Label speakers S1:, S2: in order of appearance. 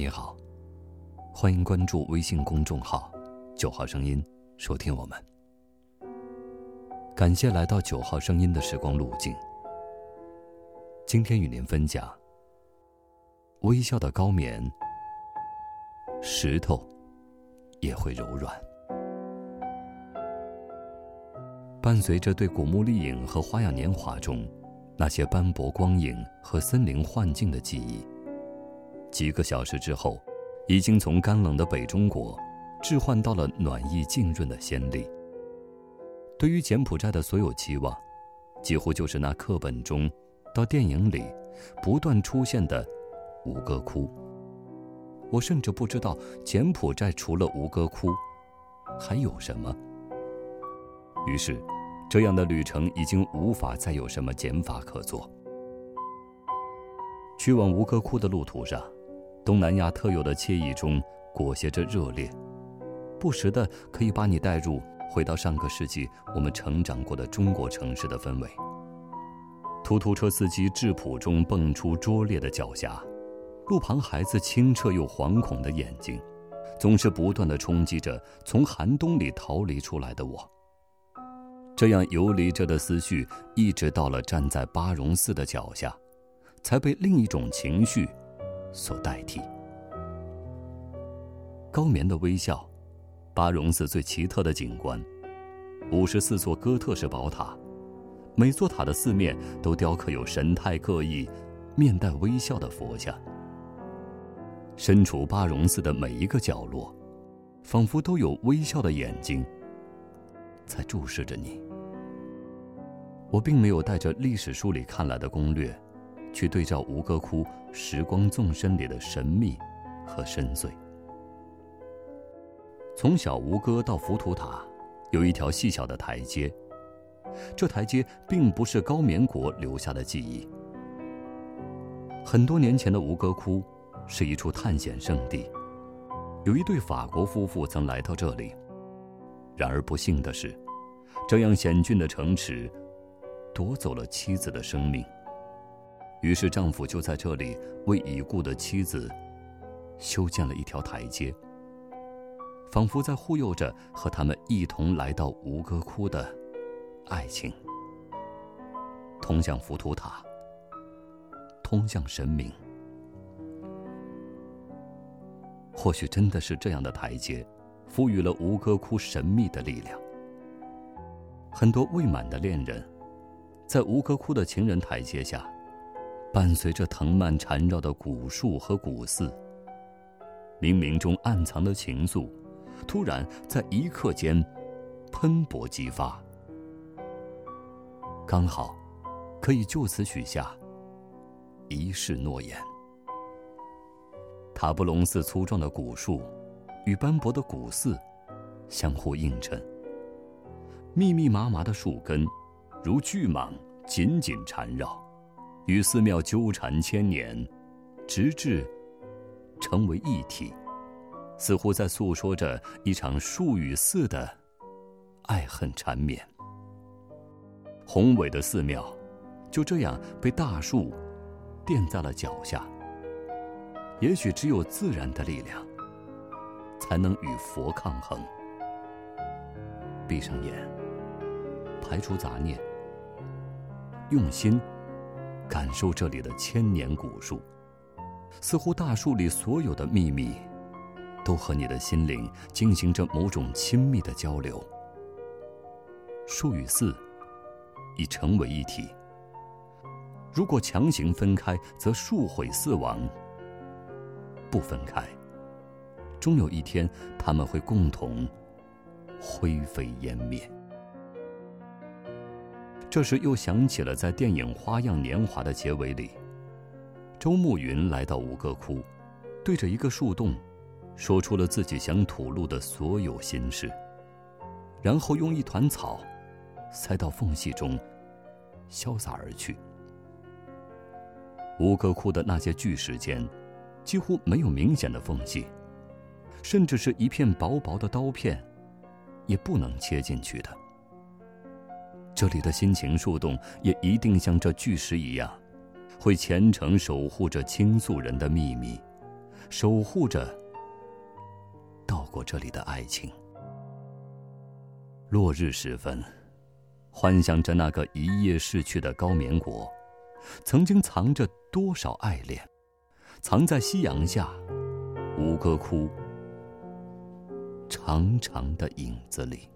S1: 你好，欢迎关注微信公众号“九号声音”，收听我们。感谢来到九号声音的时光路径。今天与您分享：微笑的高棉，石头也会柔软。伴随着对古墓丽影和花样年华中那些斑驳光影和森林幻境的记忆，几个小时之后，已经从干冷的北中国置换到了暖意浸润的仙力。对于柬埔寨的所有期望，几乎就是那课本中到电影里不断出现的吴哥窟。我甚至不知道柬埔寨除了吴哥窟还有什么。于是，这样的旅程已经无法再有什么减法可做。去往吴哥窟的路途上，东南亚特有的惬意中裹挟着热烈，不时的可以把你带入回到上个世纪我们成长过的中国城市的氛围。突突车司机质朴中蹦出拙劣的狡黠，路旁孩子清澈又惶恐的眼睛，总是不断的冲击着从寒冬里逃离出来的我。这样游离着的思绪，一直到了站在巴戎寺的脚下，才被另一种情绪所代替。高棉的微笑，巴戎寺最奇特的景观，五十四座哥特式宝塔，每座塔的四面都雕刻有神态各异、面带微笑的佛像。身处巴戎寺的每一个角落，仿佛都有微笑的眼睛在注视着你。我并没有带着历史书里看来的攻略，去对照吴哥窟时光纵深里的神秘和深邃。从小吴哥到浮屠塔，有一条细小的台阶。这台阶并不是高棉国留下的记忆。很多年前的吴哥窟，是一处探险圣地。有一对法国夫妇曾来到这里，然而不幸的是，这样险峻的城池。夺走了妻子的生命，于是丈夫就在这里为已故的妻子修建了一条台阶，仿佛在护佑着和他们一同来到吴哥窟的爱情，通向浮屠塔，通向神明。或许真的是这样的台阶，赋予了吴哥窟神秘的力量。很多未满的恋人。在吴哥窟的情人台阶下，伴随着藤蔓缠绕的古树和古寺，冥冥中暗藏的情愫，突然在一刻间喷薄激发，刚好可以就此许下一世诺言。塔布隆寺粗壮的古树与斑驳的古寺相互映衬，密密麻麻的树根。如巨蟒紧紧缠绕，与寺庙纠缠千年，直至成为一体，似乎在诉说着一场树与寺的爱恨缠绵。宏伟的寺庙就这样被大树垫在了脚下。也许只有自然的力量，才能与佛抗衡。闭上眼，排除杂念。用心感受这里的千年古树，似乎大树里所有的秘密，都和你的心灵进行着某种亲密的交流。树与寺已成为一体。如果强行分开，则树毁寺亡；不分开，终有一天他们会共同灰飞烟灭。这时又想起了在电影《花样年华》的结尾里，周慕云来到吴哥窟，对着一个树洞，说出了自己想吐露的所有心事，然后用一团草塞到缝隙中，潇洒而去。吴哥窟的那些巨石间，几乎没有明显的缝隙，甚至是一片薄薄的刀片，也不能切进去的。这里的心情树洞也一定像这巨石一样，会虔诚守护着倾诉人的秘密，守护着到过这里的爱情。落日时分，幻想着那个一夜逝去的高棉国，曾经藏着多少爱恋，藏在夕阳下，吴哥窟长长的影子里。